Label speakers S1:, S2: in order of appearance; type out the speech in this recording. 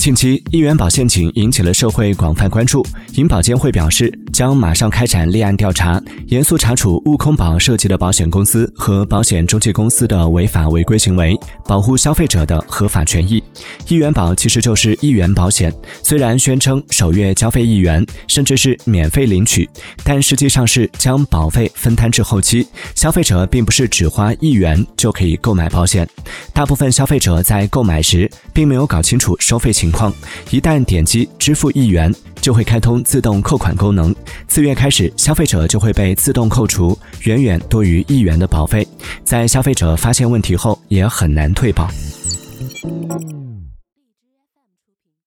S1: 近期，一元保陷阱引起了社会广泛关注。银保监会表示，将马上开展立案调查，严肃查处悟空宝涉及的保险公司和保险中介公司的违法违规行为，保护消费者的合法权益。一元保其实就是一元保险，虽然宣称首月交费一元，甚至是免费领取，但实际上是将保费分摊至后期，消费者并不是只花一元就可以购买保险。大部分消费者在购买时并没有搞清楚收费情。况一旦点击支付一元，就会开通自动扣款功能。次月开始，消费者就会被自动扣除远远多于一元的保费。在消费者发现问题后，也很难退保。